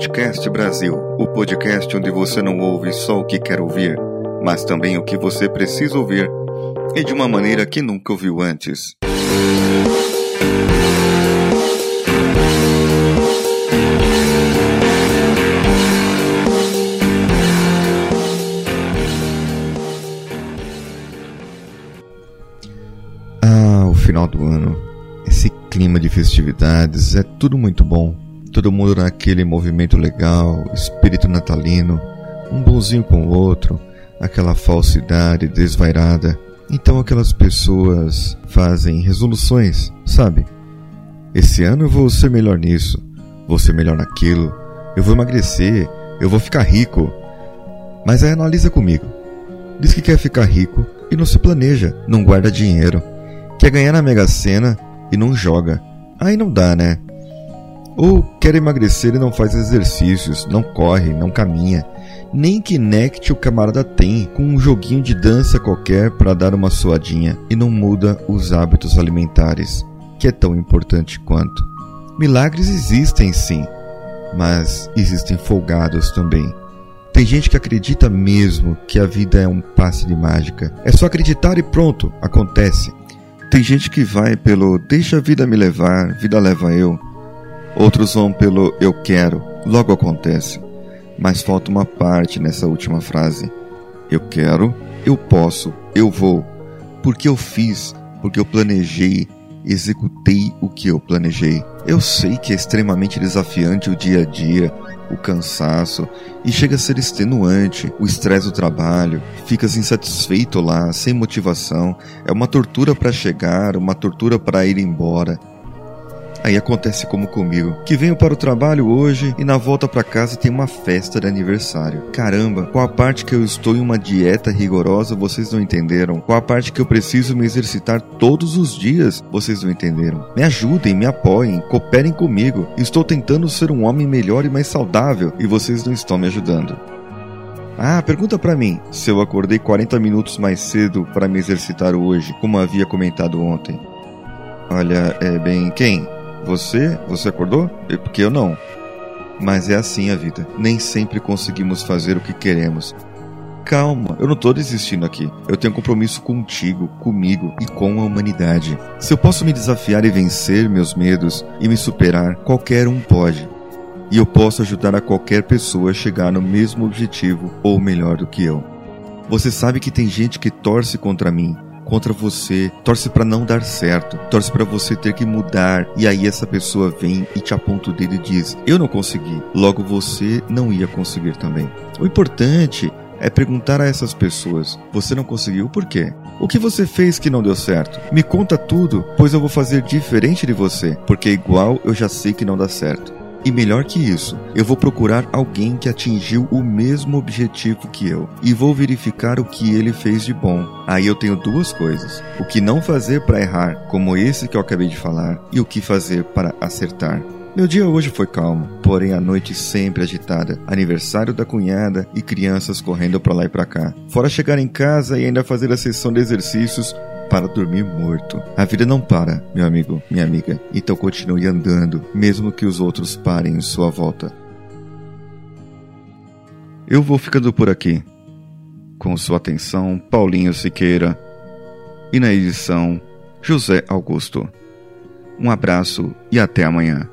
Outcast Brasil, o podcast onde você não ouve só o que quer ouvir, mas também o que você precisa ouvir e de uma maneira que nunca ouviu antes. Ah, o final do ano. Esse clima de festividades é tudo muito bom. Todo mundo naquele movimento legal, espírito natalino, um bonzinho com o outro, aquela falsidade desvairada. Então aquelas pessoas fazem resoluções, sabe? Esse ano eu vou ser melhor nisso, vou ser melhor naquilo, eu vou emagrecer, eu vou ficar rico. Mas aí analisa comigo. Diz que quer ficar rico e não se planeja, não guarda dinheiro. Quer ganhar na Mega Sena e não joga. Aí não dá, né? Ou quer emagrecer e não faz exercícios, não corre, não caminha. Nem Kinect o camarada tem, com um joguinho de dança qualquer para dar uma suadinha e não muda os hábitos alimentares, que é tão importante quanto. Milagres existem sim, mas existem folgados também. Tem gente que acredita mesmo que a vida é um passe de mágica. É só acreditar e pronto, acontece. Tem gente que vai pelo deixa a vida me levar, vida leva eu. Outros vão pelo eu quero, logo acontece. Mas falta uma parte nessa última frase. Eu quero, eu posso, eu vou. Porque eu fiz, porque eu planejei, executei o que eu planejei. Eu sei que é extremamente desafiante o dia a dia, o cansaço e chega a ser extenuante, o estresse do trabalho, ficas insatisfeito lá, sem motivação, é uma tortura para chegar, uma tortura para ir embora. Aí acontece como comigo, que venho para o trabalho hoje e na volta para casa tem uma festa de aniversário. Caramba, qual a parte que eu estou em uma dieta rigorosa vocês não entenderam? Qual a parte que eu preciso me exercitar todos os dias vocês não entenderam? Me ajudem, me apoiem, cooperem comigo. Estou tentando ser um homem melhor e mais saudável e vocês não estão me ajudando. Ah, pergunta para mim se eu acordei 40 minutos mais cedo para me exercitar hoje, como havia comentado ontem. Olha, é bem, quem? Você? Você acordou? É porque eu não. Mas é assim a vida. Nem sempre conseguimos fazer o que queremos. Calma, eu não tô desistindo aqui. Eu tenho compromisso contigo, comigo e com a humanidade. Se eu posso me desafiar e vencer meus medos e me superar, qualquer um pode. E eu posso ajudar a qualquer pessoa a chegar no mesmo objetivo ou melhor do que eu. Você sabe que tem gente que torce contra mim, contra você, torce para não dar certo, torce para você ter que mudar, e aí essa pessoa vem e te aponta o dedo e diz: "Eu não consegui". Logo você não ia conseguir também. O importante é perguntar a essas pessoas: você não conseguiu por quê? O que você fez que não deu certo? Me conta tudo, pois eu vou fazer diferente de você, porque igual eu já sei que não dá certo. E melhor que isso, eu vou procurar alguém que atingiu o mesmo objetivo que eu e vou verificar o que ele fez de bom. Aí eu tenho duas coisas: o que não fazer para errar, como esse que eu acabei de falar, e o que fazer para acertar. Meu dia hoje foi calmo, porém a noite sempre agitada. Aniversário da cunhada e crianças correndo para lá e para cá. Fora chegar em casa e ainda fazer a sessão de exercícios para dormir morto. A vida não para, meu amigo, minha amiga. Então continue andando, mesmo que os outros parem em sua volta. Eu vou ficando por aqui. Com sua atenção, Paulinho Siqueira. E na edição, José Augusto. Um abraço e até amanhã.